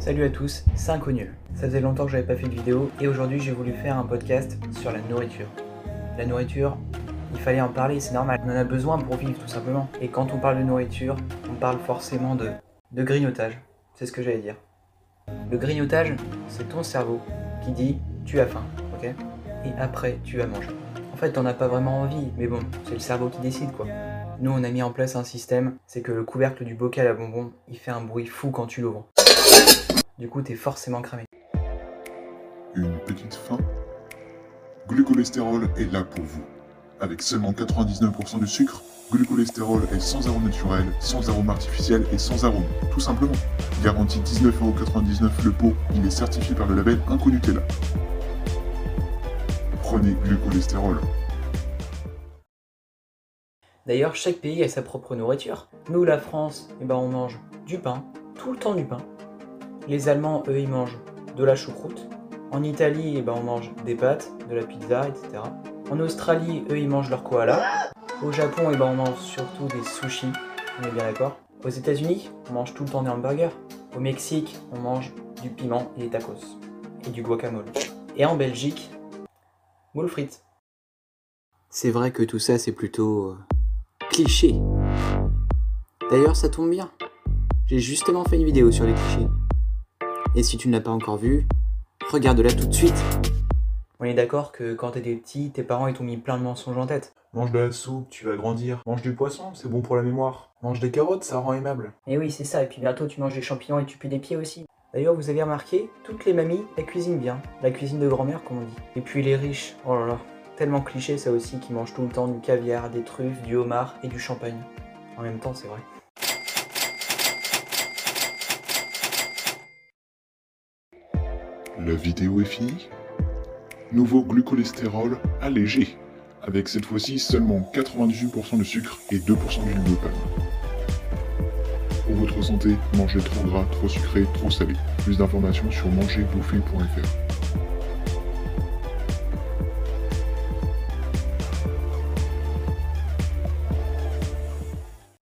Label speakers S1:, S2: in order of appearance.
S1: Salut à tous, c'est Inconnu. Ça faisait longtemps que j'avais pas fait de vidéo et aujourd'hui j'ai voulu faire un podcast sur la nourriture. La nourriture, il fallait en parler, c'est normal. On en a besoin pour vivre tout simplement. Et quand on parle de nourriture, on parle forcément de, de grignotage. C'est ce que j'allais dire. Le grignotage, c'est ton cerveau qui dit tu as faim, ok? Et après tu vas manger. En fait, t'en as pas vraiment envie, mais bon, c'est le cerveau qui décide quoi. Nous, on a mis en place un système, c'est que le couvercle du bocal à bonbons, il fait un bruit fou quand tu l'ouvres. Du coup, t'es forcément cramé.
S2: Une petite faim Glucolestérol est là pour vous. Avec seulement 99% de sucre, glucolestérol est sans arôme naturel, sans arôme artificiel et sans arôme, tout simplement. Garantie 19,99€ le pot, il est certifié par le label Inconutella. Prenez glucolestérol.
S1: D'ailleurs, chaque pays a sa propre nourriture. Nous, la France, eh ben, on mange du pain, tout le temps du pain. Les Allemands, eux, ils mangent de la choucroute. En Italie, eh ben, on mange des pâtes, de la pizza, etc. En Australie, eux, ils mangent leur koala. Au Japon, eh ben, on mange surtout des sushis, on est bien d'accord. Aux États-Unis, on mange tout le temps des hamburgers. Au Mexique, on mange du piment et des tacos. Et du guacamole. Et en Belgique, moule frites. C'est vrai que tout ça, c'est plutôt euh, cliché. D'ailleurs, ça tombe bien. J'ai justement fait une vidéo sur les clichés. Et si tu ne l'as pas encore vue, regarde-la tout de suite. On est d'accord que quand t'étais petit, tes parents ils t'ont mis plein de mensonges en tête.
S3: Mange de la soupe, tu vas grandir. Mange du poisson, c'est bon pour la mémoire. Mange des carottes, ça rend aimable.
S1: Et oui, c'est ça, et puis bientôt tu manges des champignons et tu pues des pieds aussi. D'ailleurs, vous avez remarqué, toutes les mamies, elles cuisinent bien. La cuisine de grand-mère, comme on dit. Et puis les riches, oh là là, tellement cliché ça aussi, qui mangent tout le temps du caviar, des truffes, du homard et du champagne. En même temps, c'est vrai.
S2: La vidéo est finie Nouveau glucolestérol allégé, avec cette fois-ci seulement 98% de sucre et 2% d'huile de palme. Pour votre santé, mangez trop gras, trop sucré, trop salé. Plus d'informations sur mangerbouffer.fr.